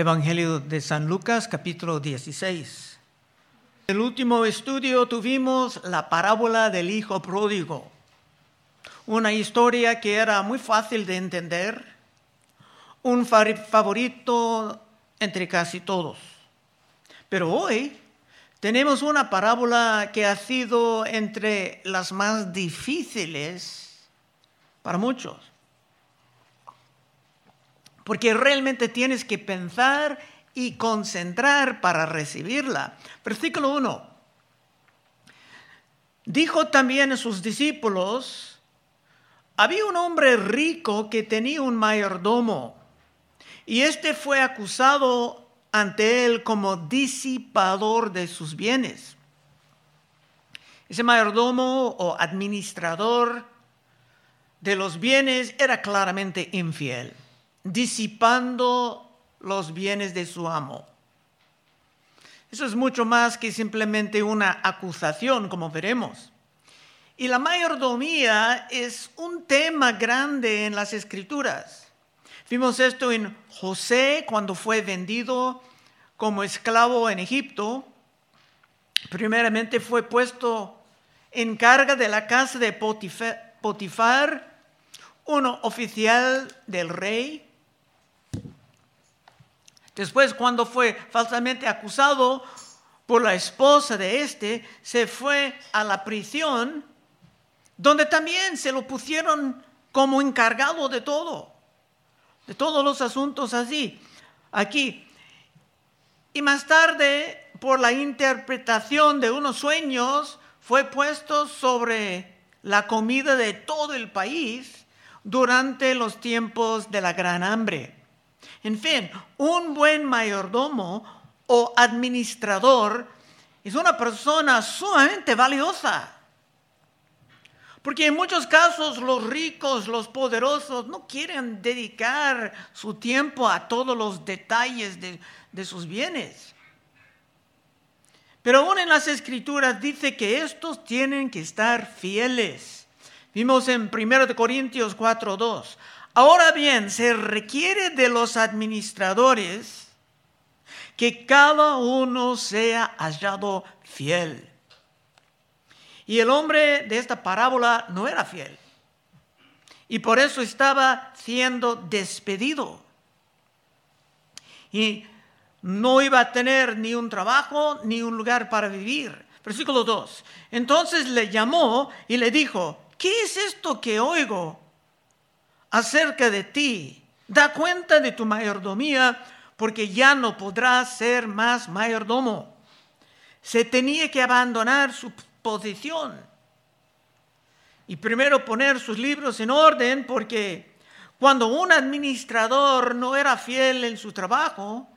Evangelio de San Lucas capítulo 16. En el último estudio tuvimos la parábola del hijo pródigo, una historia que era muy fácil de entender, un favorito entre casi todos. Pero hoy tenemos una parábola que ha sido entre las más difíciles para muchos porque realmente tienes que pensar y concentrar para recibirla. Versículo 1. Dijo también a sus discípulos, había un hombre rico que tenía un mayordomo, y éste fue acusado ante él como disipador de sus bienes. Ese mayordomo o administrador de los bienes era claramente infiel disipando los bienes de su amo. Eso es mucho más que simplemente una acusación, como veremos. Y la mayordomía es un tema grande en las escrituras. Vimos esto en José cuando fue vendido como esclavo en Egipto. Primeramente fue puesto en carga de la casa de Potifar, uno oficial del rey, Después, cuando fue falsamente acusado por la esposa de este, se fue a la prisión, donde también se lo pusieron como encargado de todo, de todos los asuntos así, aquí. Y más tarde, por la interpretación de unos sueños, fue puesto sobre la comida de todo el país durante los tiempos de la gran hambre. En fin, un buen mayordomo o administrador es una persona sumamente valiosa. Porque en muchos casos los ricos, los poderosos, no quieren dedicar su tiempo a todos los detalles de, sus bienes. Pero aún en las escrituras dice que estos tienen que estar fieles. Vimos en 1 Corintios 4.2. Ahora bien, se requiere de los administradores que cada uno sea hallado fiel. Y el hombre de esta parábola no era fiel. Y por eso estaba siendo despedido. Y no iba a tener ni un trabajo ni un lugar para vivir. Versículo 2. Entonces le llamó y le dijo, ¿qué es esto que oigo? Acerca de ti. Da cuenta de tu mayordomía, porque ya no podrás ser más mayordomo. Se tenía que abandonar su posición y primero poner sus libros en orden, porque cuando un administrador no era fiel en su trabajo,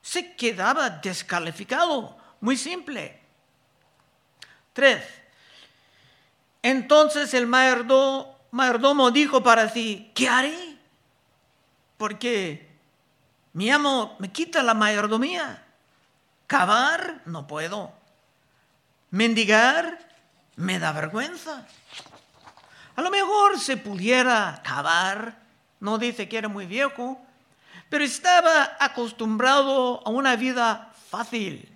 se quedaba descalificado. Muy simple. Tres. Entonces el mayordomo mayordomo dijo para sí, ¿qué haré? Porque mi amo me quita la mayordomía. Cavar, no puedo. Mendigar, me da vergüenza. A lo mejor se pudiera cavar, no dice que era muy viejo, pero estaba acostumbrado a una vida fácil.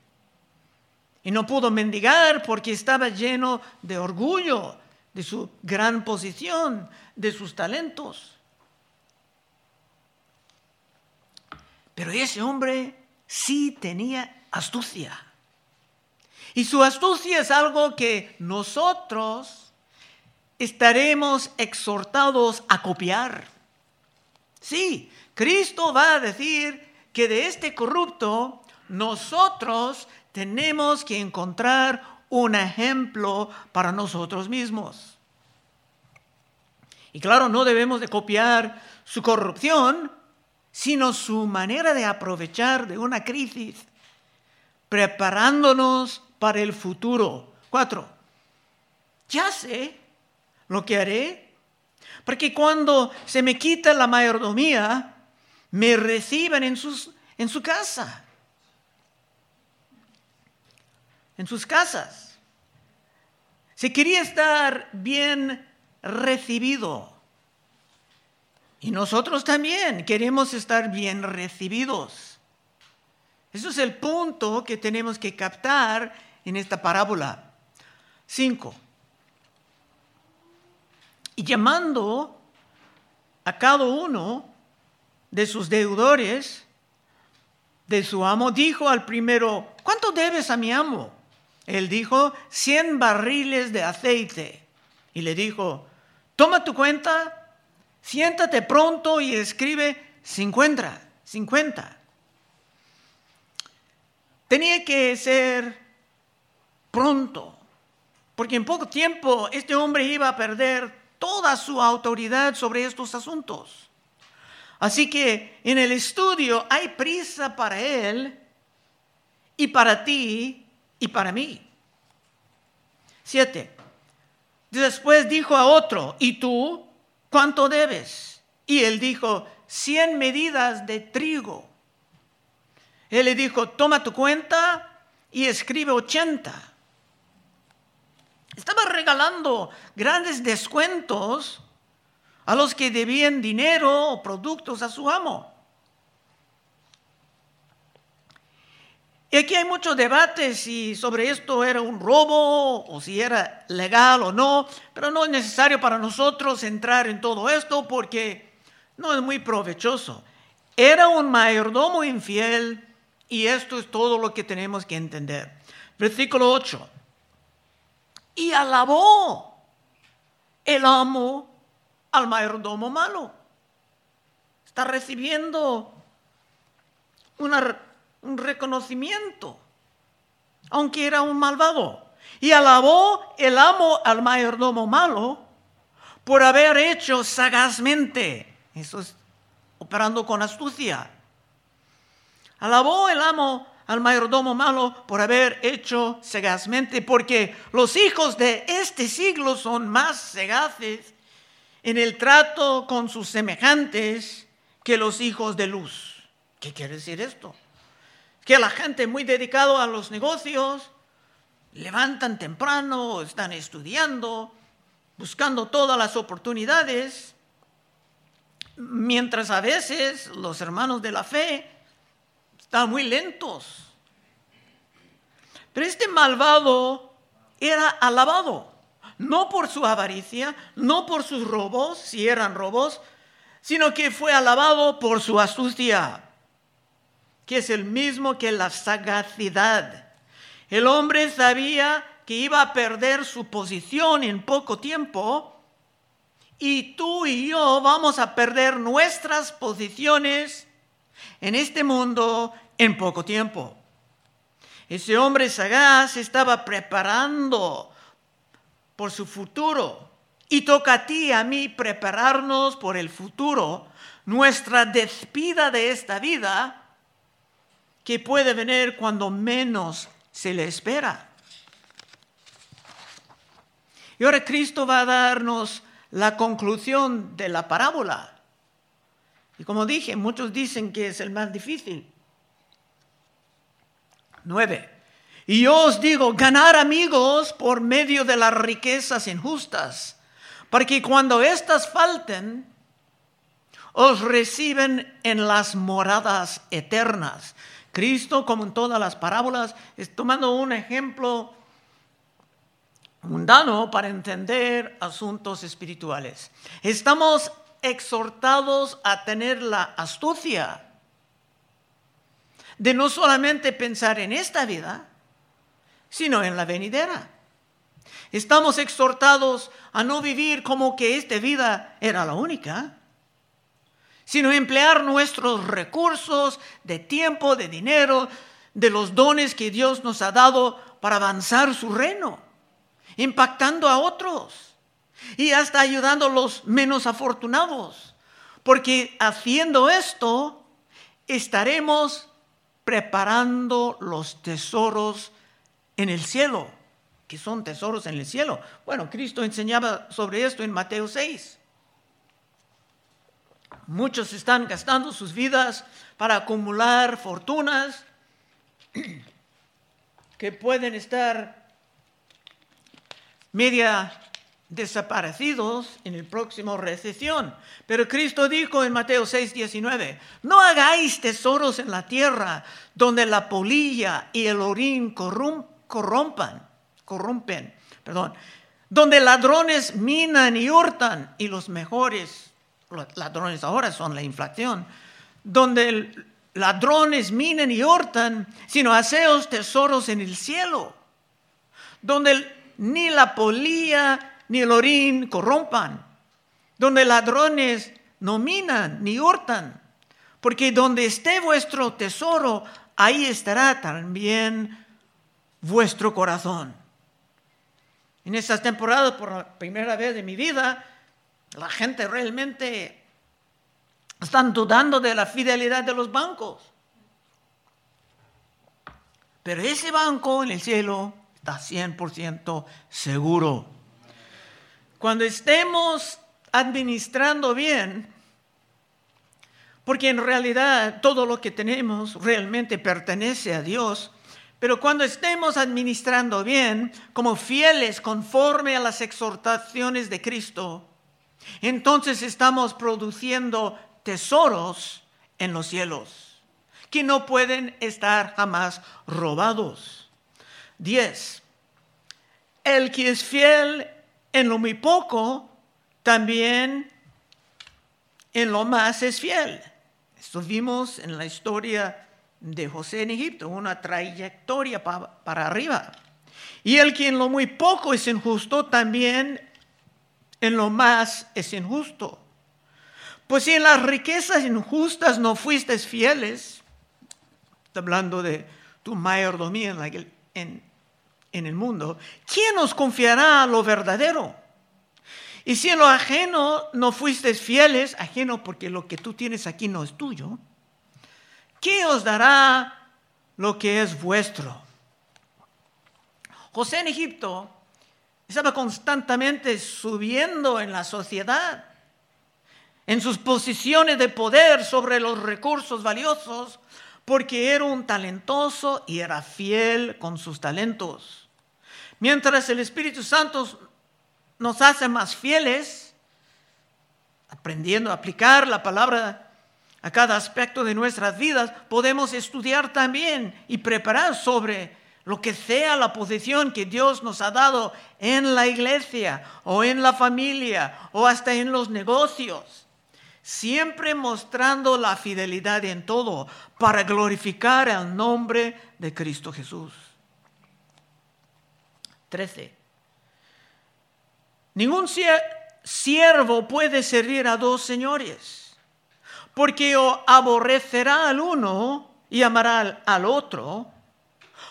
Y no pudo mendigar porque estaba lleno de orgullo, de su gran posición, de sus talentos. Pero ese hombre sí tenía astucia. Y su astucia es algo que nosotros estaremos exhortados a copiar. Sí, Cristo va a decir que de este corrupto nosotros tenemos que encontrar un ejemplo para nosotros mismos. Y claro, no debemos de copiar su corrupción, sino su manera de aprovechar de una crisis, preparándonos para el futuro. Cuatro, ya sé lo que haré, porque cuando se me quita la mayordomía, me reciben en, sus, en su casa en sus casas. Se quería estar bien recibido. Y nosotros también queremos estar bien recibidos. Eso es el punto que tenemos que captar en esta parábola. Cinco. Y llamando a cada uno de sus deudores, de su amo, dijo al primero, ¿cuánto debes a mi amo? Él dijo, cien barriles de aceite. Y le dijo, toma tu cuenta, siéntate pronto y escribe 50, 50. Tenía que ser pronto, porque en poco tiempo este hombre iba a perder toda su autoridad sobre estos asuntos. Así que en el estudio hay prisa para él y para ti y para mí. Siete. Después dijo a otro, ¿y tú cuánto debes? Y él dijo, cien medidas de trigo. Él le dijo, toma tu cuenta y escribe ochenta. Estaba regalando grandes descuentos a los que debían dinero o productos a su amo. Y aquí hay mucho debate si sobre esto era un robo o si era legal o no, pero no es necesario para nosotros entrar en todo esto porque no es muy provechoso. Era un mayordomo infiel y esto es todo lo que tenemos que entender. Versículo 8. Y alabó el amo al mayordomo malo. Está recibiendo un reconocimiento, aunque era un malvado. Y alabó el amo al mayordomo malo por haber hecho sagazmente, eso es operando con astucia. Alabó el amo al mayordomo malo por haber hecho sagazmente, porque los hijos de este siglo son más sagaces en el trato con sus semejantes que los hijos de luz. ¿Qué quiere decir esto? Que la gente muy dedicada a los negocios levantan temprano, están estudiando, buscando todas las oportunidades, mientras a veces los hermanos de la fe están muy lentos. Pero este malvado era alabado no por su avaricia, no por sus robos, si eran robos, sino que fue alabado por su astucia, que es el mismo que la sagacidad. El hombre sabía que iba a perder su posición en poco tiempo y tú y yo vamos a perder nuestras posiciones en este mundo en poco tiempo. Ese hombre sagaz estaba preparando por su futuro. Y toca a ti a mí prepararnos por el futuro, nuestra despida de esta vida, que puede venir cuando menos se le espera. Y ahora Cristo va a darnos la conclusión de la parábola. Y como dije, muchos dicen que es el más difícil. Nueve. Y yo os digo, ganar amigos por medio de las riquezas injustas, para que cuando éstas falten, os reciben en las moradas eternas. Cristo, como en todas las parábolas, es tomando un ejemplo mundano para entender asuntos espirituales. Estamos exhortados a tener la astucia de no solamente pensar en esta vida, sino en la venidera. Estamos exhortados a no vivir como que esta vida era la única, sino emplear nuestros recursos de tiempo, de dinero, de los dones que Dios nos ha dado para avanzar su reino, impactando a otros y hasta ayudando a los menos afortunados. Porque haciendo esto, estaremos preparando los tesoros en el cielo, que son tesoros en el cielo. Bueno, Cristo enseñaba sobre esto en Mateo 6. Muchos están gastando sus vidas para acumular fortunas que pueden estar media desaparecidos en el próximo recesión. Pero Cristo dijo en Mateo 6, 19, no hagáis tesoros en la tierra donde la polilla y el orín corrompan, corrompen, perdón, donde ladrones minan y hurtan y los mejores ladrones ahora son la inflación, donde ladrones minan y hurtan, sino haceos tesoros en el cielo, donde ni la polilla ni el orín corrompan, donde ladrones no minan ni hurtan, porque donde esté vuestro tesoro, ahí estará también vuestro corazón. En estas temporadas, por la primera vez de mi vida, la gente realmente están dudando de la fidelidad de los bancos. Pero ese banco en el cielo está 100% seguro. Cuando estemos administrando bien, porque en realidad todo lo que tenemos realmente pertenece a Dios, pero cuando estemos administrando bien, como fieles conforme a las exhortaciones de Cristo, entonces estamos produciendo tesoros en los cielos que no pueden estar jamás robados. 10. El que es fiel en lo muy poco, también en lo más es fiel. Esto vimos en la historia de José en Egipto, una trayectoria para arriba. Y el que en lo muy poco es injusto, también en lo más es injusto. Pues si en las riquezas injustas no fuiste fieles, hablando de tu mayordomía en, en el mundo, ¿quién nos confiará lo verdadero? Y si en lo ajeno no fuiste fieles, ajeno porque lo que tú tienes aquí no es tuyo, ¿qué os dará lo que es vuestro? José en Egipto estaba constantemente subiendo en la sociedad, en sus posiciones de poder sobre los recursos valiosos, porque era un talentoso y era fiel con sus talentos. Mientras el Espíritu Santo nos hace más fieles, aprendiendo a aplicar la palabra a cada aspecto de nuestras vidas, podemos estudiar también y preparar sobre lo que sea la posición que Dios nos ha dado en la iglesia o en la familia o hasta en los negocios. Siempre mostrando la fidelidad en todo para glorificar el nombre de Cristo Jesús. 13. Ningún siervo puede servir a dos señores, porque aborrecerá al uno y amará al otro,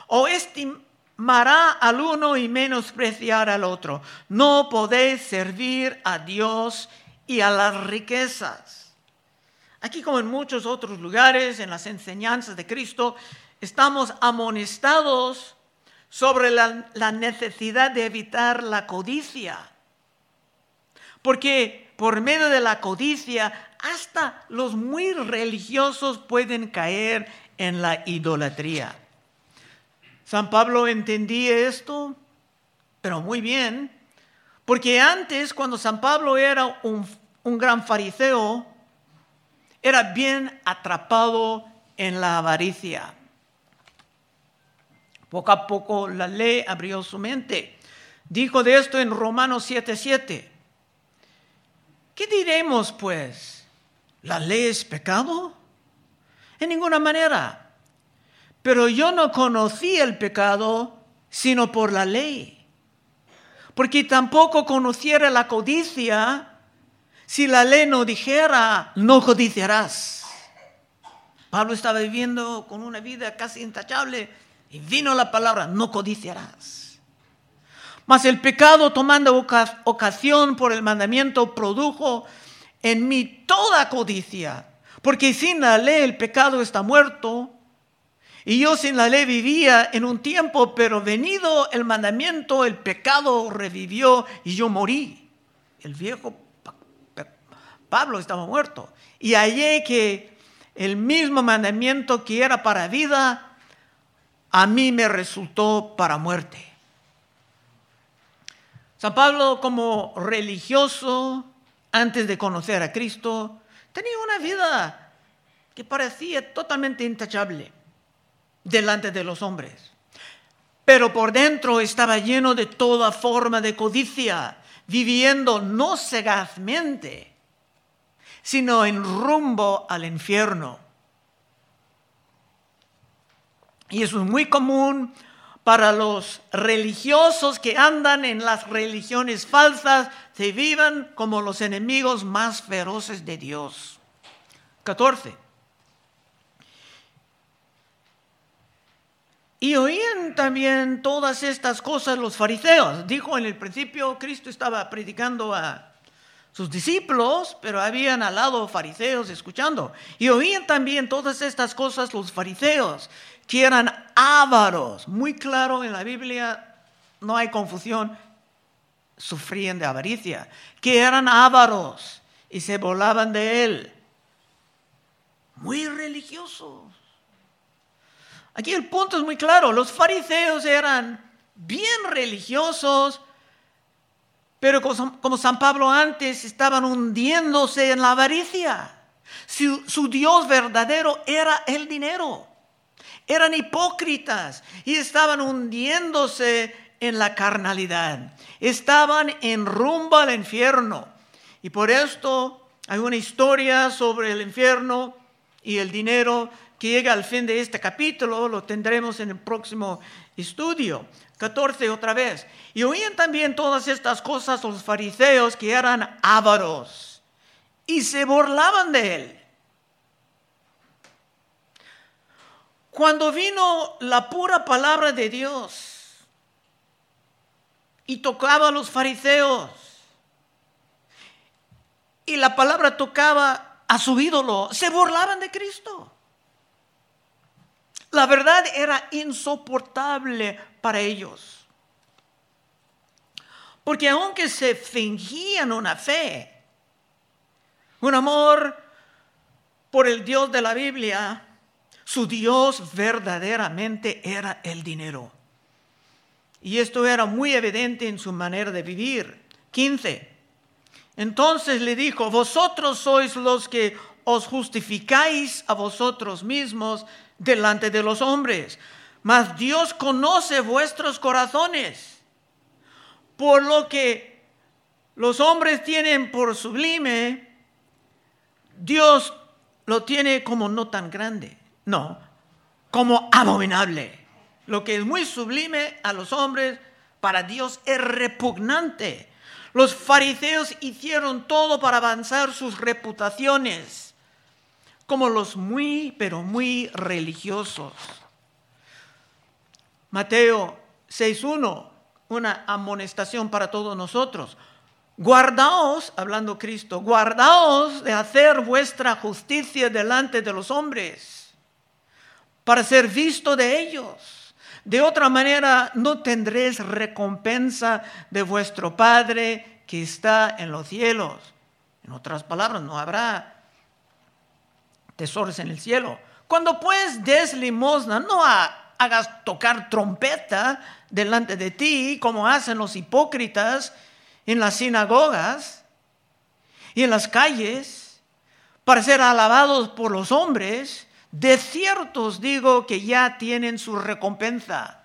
o estimará al uno y menospreciar al otro. No podéis servir a Dios y a las riquezas. Aquí como en muchos otros lugares, en las enseñanzas de Cristo, estamos amonestados sobre la, la necesidad de evitar la codicia. Porque por medio de la codicia, hasta los muy religiosos pueden caer en la idolatría. San Pablo entendía esto, pero muy bien, porque antes, cuando San Pablo era un, gran fariseo, era bien atrapado en la avaricia. Poco a poco la ley abrió su mente. Dijo de esto en Romanos 7:7. ¿Qué diremos pues? ¿La ley es pecado? En ninguna manera. Pero yo no conocí el pecado sino por la ley. Porque tampoco conociera la codicia si la ley no dijera, no codiciarás. Pablo estaba viviendo con una vida casi intachable y vino la palabra, no codiciarás. Mas el pecado tomando ocasión por el mandamiento produjo en mí toda codicia, porque sin la ley el pecado está muerto, y yo sin la ley vivía en un tiempo, pero venido el mandamiento, el pecado revivió y yo morí. El viejo Pablo estaba muerto. Y hallé que el mismo mandamiento que era para vida, a mí me resultó para muerte. San Pablo como religioso, antes de conocer a Cristo, tenía una vida que parecía totalmente intachable delante de los hombres. Pero por dentro estaba lleno de toda forma de codicia, viviendo no sagazmente, sino en rumbo al infierno. Y es muy común para los religiosos que andan en las religiones falsas, se vivan como los enemigos más feroces de Dios. 14. Y oían también todas estas cosas los fariseos. Dijo en el principio, Cristo estaba predicando a sus discípulos, pero habían al lado fariseos escuchando. Y oían también todas estas cosas los fariseos que eran ávaros. Muy claro en la Biblia, no hay confusión, sufrían de avaricia, que eran ávaros y se volaban de él. Muy religiosos. Aquí el punto es muy claro, los fariseos eran bien religiosos, pero como San Pablo antes estaban hundiéndose en la avaricia. Su, su Dios verdadero era el dinero eran hipócritas y estaban hundiéndose en la carnalidad. Estaban en rumbo al infierno. Y por esto hay una historia sobre el infierno y el dinero que llega al fin de este capítulo, lo tendremos en el próximo estudio. 14 otra vez. Y oían también todas estas cosas los fariseos que eran ávaros y se burlaban de él. Cuando vino la pura palabra de Dios y tocaba a los fariseos y la palabra tocaba a su ídolo, se burlaban de Cristo. La verdad era insoportable para ellos. Porque aunque se fingían una fe, un amor por el Dios de la Biblia, su Dios verdaderamente era el dinero. Y esto era muy evidente en su manera de vivir. 15. Entonces le dijo, vosotros sois los que os justificáis a vosotros mismos delante de los hombres, mas Dios conoce vuestros corazones, por lo que los hombres tienen por sublime, Dios lo tiene como no tan grande. No, como abominable. Lo que es muy sublime a los hombres, para Dios es repugnante. Los fariseos hicieron todo para avanzar sus reputaciones, como los muy, pero muy religiosos. Mateo 6.1, una amonestación para todos nosotros. Guardaos, hablando Cristo, guardaos de hacer vuestra justicia delante de los hombres para ser visto de ellos. De otra manera, no tendréis recompensa de vuestro Padre que está en los cielos. En otras palabras, no habrá tesoros en el cielo. Cuando pues des limosna, no hagas tocar trompeta delante de ti, como hacen los hipócritas en las sinagogas y en las calles, para ser alabados por los hombres. De cierto os digo que ya tienen su recompensa.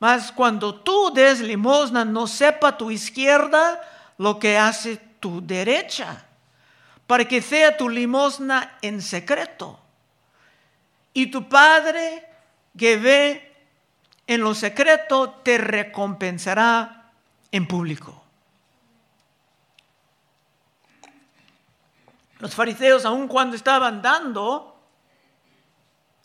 Mas cuando tú des limosna, no sepa tu izquierda lo que hace tu derecha, para que sea tu limosna en secreto. Y tu Padre que ve en lo secreto te recompensará en público. Los fariseos, aun cuando estaban dando,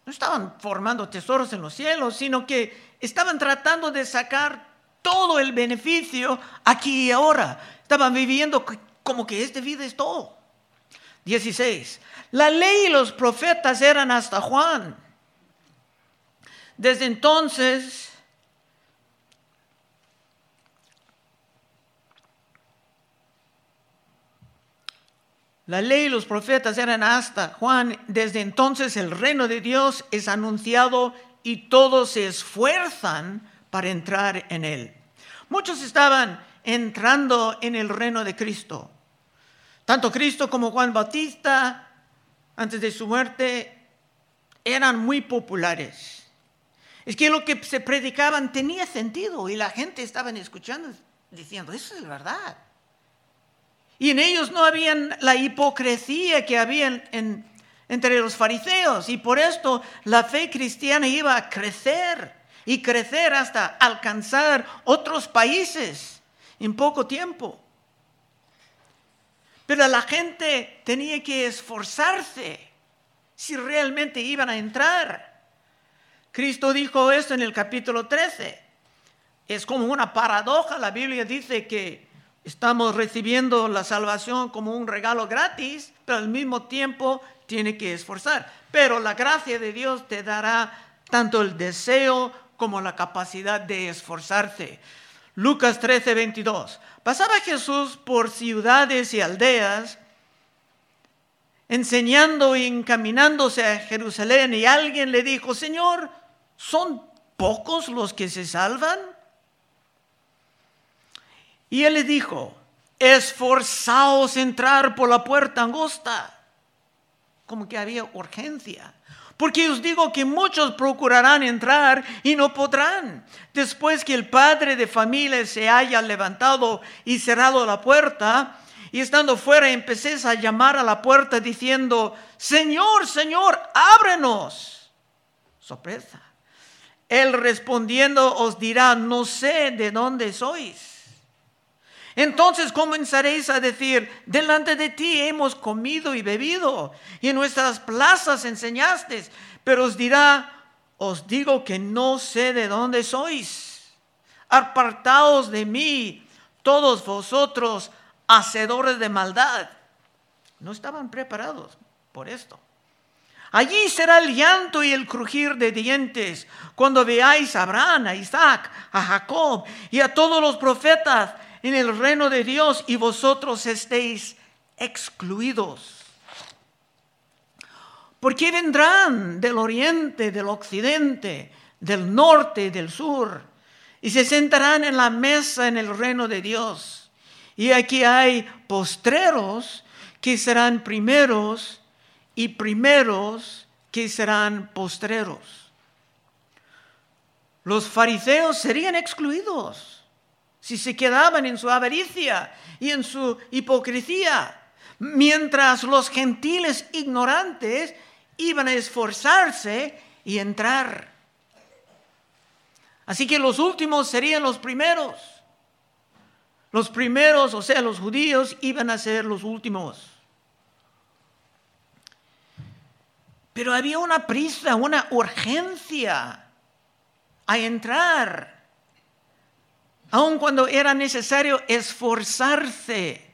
no estaban formando tesoros en los cielos, sino que estaban tratando de sacar todo el beneficio aquí y ahora. Estaban viviendo como que esta vida es todo. 16. La ley y los profetas eran hasta Juan. Desde entonces La ley y los profetas eran hasta Juan. Desde entonces el reino de Dios es anunciado y todos se esfuerzan para entrar en él. Muchos estaban entrando en el reino de Cristo. Tanto Cristo como Juan Bautista, antes de su muerte, eran muy populares. Es que lo que se predicaban tenía sentido y la gente estaba escuchando diciendo, eso es verdad. Y en ellos no había la hipocresía que había entre los fariseos. Y por esto la fe cristiana iba a crecer y crecer hasta alcanzar otros países en poco tiempo. Pero la gente tenía que esforzarse si realmente iban a entrar. Cristo dijo esto en el capítulo 13. Es como una paradoja. La Biblia dice que estamos recibiendo la salvación como un regalo gratis, pero al mismo tiempo tiene que esforzar. Pero la gracia de Dios te dará tanto el deseo como la capacidad de esforzarse. Lucas 13, 22. Pasaba Jesús por ciudades y aldeas, enseñando y encaminándose a Jerusalén, y alguien le dijo, Señor, ¿son pocos los que se salvan? Y él le dijo, esforzaos entrar por la puerta angosta, como que había urgencia. Porque os digo que muchos procurarán entrar y no podrán. Después que el padre de familia se haya levantado y cerrado la puerta, y estando fuera empecéis a llamar a la puerta diciendo, Señor, Señor, ábrenos. Sorpresa. Él respondiendo os dirá, no sé de dónde sois. Entonces comenzaréis a decir, delante de ti hemos comido y bebido, y en nuestras plazas enseñaste, pero os dirá, os digo que no sé de dónde sois. Apartaos de mí, todos vosotros, hacedores de maldad. No estaban preparados por esto. Allí será el llanto y el crujir de dientes cuando veáis a Abraham, a Isaac, a Jacob y a todos los profetas en el reino de Dios y vosotros estéis excluidos. Porque vendrán del oriente, del occidente, del norte del sur, y se sentarán en la mesa en el reino de Dios. Y aquí hay postreros que serán primeros y primeros que serán postreros. Los fariseos serían excluidos si se quedaban en su avaricia y en su hipocresía, mientras los gentiles ignorantes iban a esforzarse y entrar. Así que los últimos serían los primeros. Los primeros, o sea, los judíos, iban a ser los últimos. Pero había una prisa, una urgencia a entrar aun cuando era necesario esforzarse,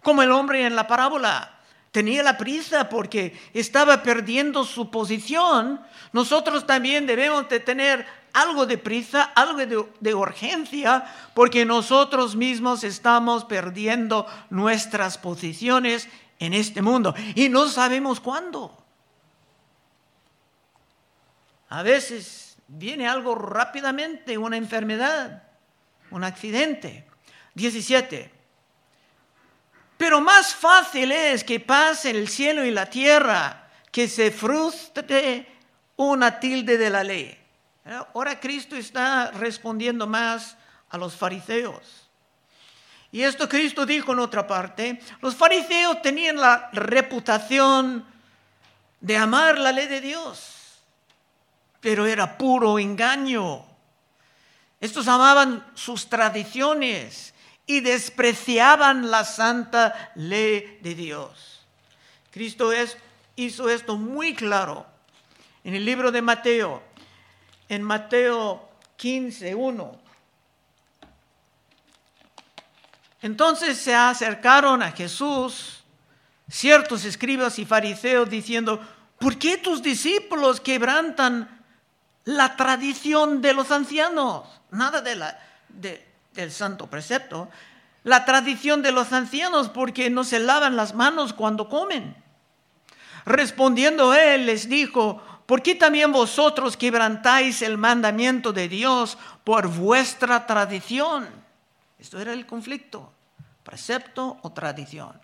como el hombre en la parábola. Tenía la prisa porque estaba perdiendo su posición. Nosotros también debemos de tener algo de prisa, algo de, de, urgencia, porque nosotros mismos estamos perdiendo nuestras posiciones en este mundo y no sabemos cuándo. A veces viene algo rápidamente, una enfermedad, un accidente. 17. Pero más fácil es que pase el cielo y la tierra que se frustre una tilde de la ley. Ahora Cristo está respondiendo más a los fariseos. Y esto Cristo dijo en otra parte, los fariseos tenían la reputación de amar la ley de Dios, pero era puro engaño. Estos amaban sus tradiciones y despreciaban la santa ley de Dios. Cristo hizo esto muy claro en el libro de Mateo, en Mateo 15, 1. Entonces se acercaron a Jesús ciertos escribas y fariseos diciendo, ¿por qué tus discípulos quebrantan la tradición de los ancianos? nada del santo precepto, la tradición de los ancianos porque no se lavan las manos cuando comen. Respondiendo él les dijo, ¿por qué también vosotros quebrantáis el mandamiento de Dios por vuestra tradición? Esto era el conflicto, precepto o tradición.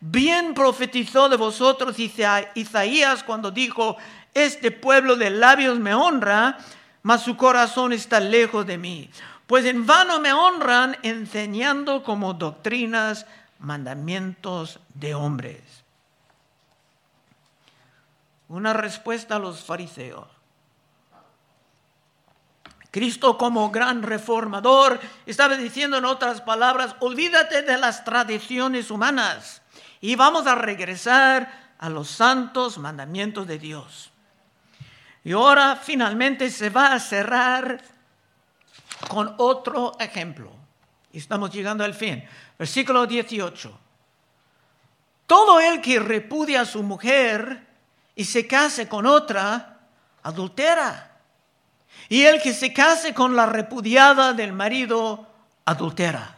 Bien profetizó de vosotros Isaías cuando dijo, este pueblo de labios me honra, mas su corazón está lejos de mí. Pues en vano me honran enseñando como doctrinas mandamientos de hombres. Una respuesta a los fariseos. Cristo como gran reformador estaba diciendo en otras palabras, olvídate de las tradiciones humanas y vamos a regresar a los santos mandamientos de Dios. Y ahora finalmente se va a cerrar con otro ejemplo. Estamos llegando al fin. Versículo 18. Todo el que repudia a su mujer y se case con otra, adultera. Y el que se case con la repudiada del marido, adultera.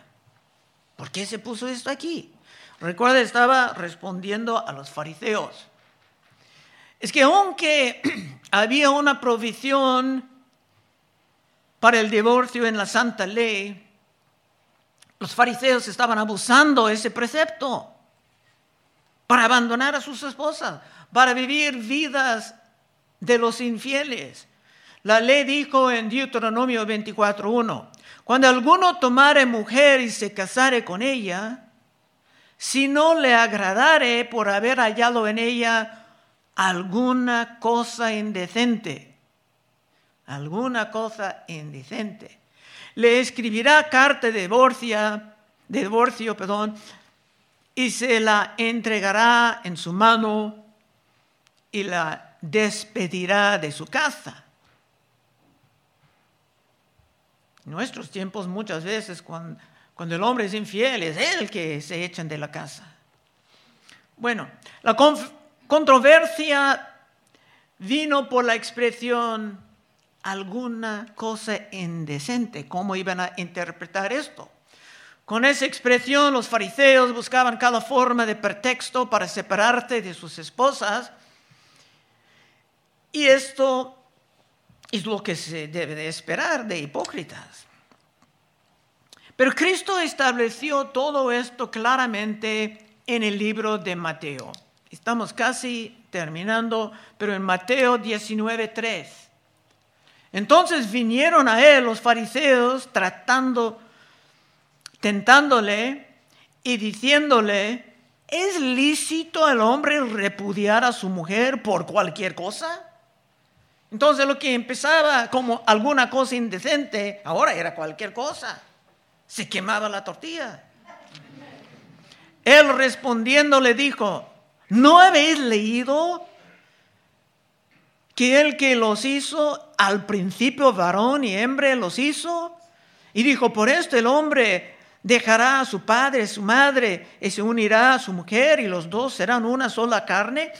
¿Por qué se puso esto aquí? Recuerda, estaba respondiendo a los fariseos. Es que aunque había una provisión para el divorcio en la santa ley, los fariseos estaban abusando ese precepto para abandonar a sus esposas, para vivir vidas de los infieles. La ley dijo en Deuteronomio 24.1, cuando alguno tomare mujer y se casare con ella, si no le agradare por haber hallado en ella alguna cosa indecente, alguna cosa indecente. Le escribirá carta de divorcio, de divorcio, perdón, y se la entregará en su mano y la despedirá de su casa. En nuestros tiempos muchas veces cuando cuando el hombre es infiel, es él que se echan de la casa. Bueno, la controversia vino por la expresión alguna cosa indecente. ¿Cómo iban a interpretar esto? Con esa expresión los fariseos buscaban cada forma de pretexto para separarte de sus esposas. Y esto es lo que se debe de esperar de hipócritas. Pero Cristo estableció todo esto claramente en el libro de Mateo. Estamos casi terminando, pero en Mateo 19:3. Entonces vinieron a él los fariseos tratando, tentándole y diciéndole, ¿es lícito al hombre repudiar a su mujer por cualquier cosa? Entonces lo que empezaba como alguna cosa indecente, ahora era cualquier cosa se quemaba la tortilla. Él respondiendo le dijo, ¿no habéis leído que el que los hizo al principio varón y hembra los hizo? Y dijo, por esto el hombre dejará a su padre, su madre, y se unirá a su mujer, y los dos serán una sola carne.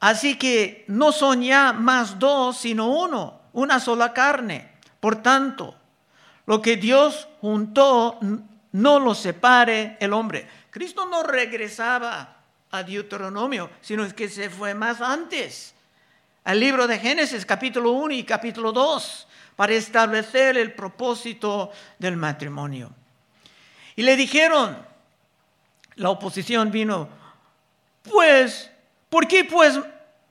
Así que no son ya más dos, sino uno, una sola carne. Por tanto, lo que Dios juntó, no lo separe el hombre. Cristo no regresaba a Deuteronomio, sino que se fue más antes, al libro de Génesis capítulo 1 y capítulo 2, para establecer el propósito del matrimonio. Y le dijeron, la oposición vino, pues, ¿por qué pues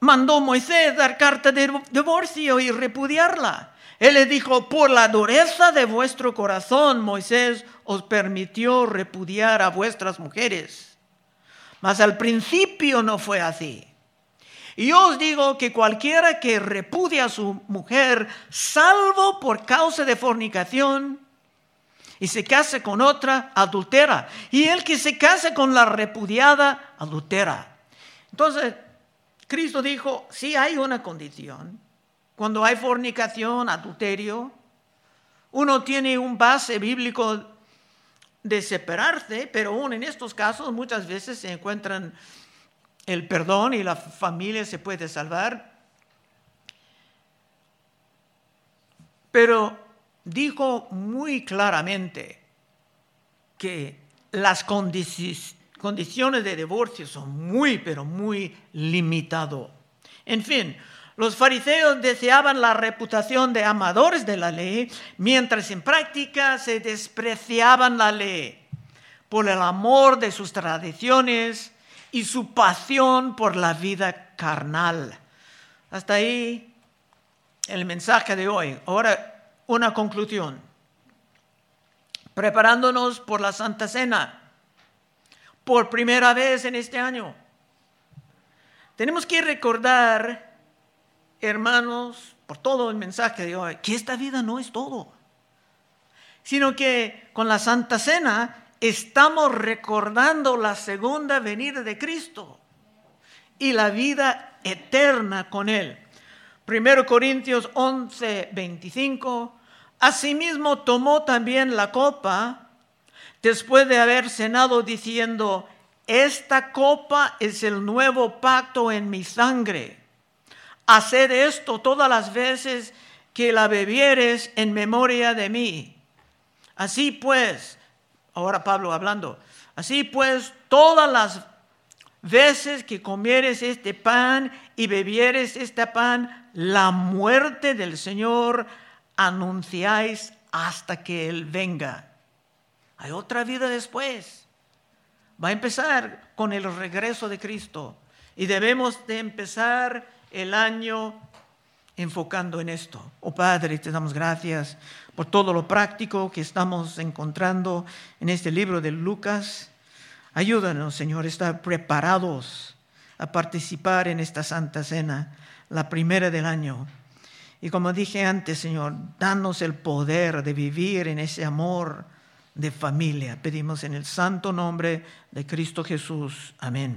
mandó Moisés dar carta de divorcio y repudiarla? Él le dijo, por la dureza de vuestro corazón, Moisés os permitió repudiar a vuestras mujeres. Mas al principio no fue así. Y yo os digo que cualquiera que repudia a su mujer, salvo por causa de fornicación, y se case con otra, adultera. Y el que se case con la repudiada, adultera. Entonces, Cristo dijo, sí hay una condición cuando hay fornicación, adulterio, uno tiene un base bíblico de separarse, pero aún en estos casos muchas veces se encuentran el perdón y la familia se puede salvar. Pero dijo muy claramente que las condiciones de divorcio son muy, pero muy limitadas. En fin, los fariseos deseaban la reputación de amadores de la ley, mientras en práctica se despreciaban la ley por el amor de sus tradiciones y su pasión por la vida carnal. Hasta ahí el mensaje de hoy. Ahora una conclusión. Preparándonos por la Santa Cena, por primera vez en este año. Tenemos que recordar hermanos, por todo el mensaje de hoy, que esta vida no es todo, sino que con la Santa Cena estamos recordando la segunda venida de Cristo y la vida eterna con Él. Primero Corintios 11, 25. Asimismo tomó también la copa después de haber cenado diciendo, esta copa es el nuevo pacto en mi sangre Haced esto todas las veces que la bebieres en memoria de mí. Así pues, ahora Pablo hablando, así pues todas las veces que comieres este pan y bebieres este pan, la muerte del Señor anunciáis hasta que Él venga. Hay otra vida después. Va a empezar con el regreso de Cristo. Y debemos de empezar el año enfocando en esto. Oh Padre, te damos gracias por todo lo práctico que estamos encontrando en este libro de Lucas. Ayúdanos, Señor, a estar preparados a participar en esta Santa Cena, la primera del año. Y como dije antes, Señor, danos el poder de vivir en ese amor de familia. Pedimos en el santo nombre de Cristo Jesús. Amén.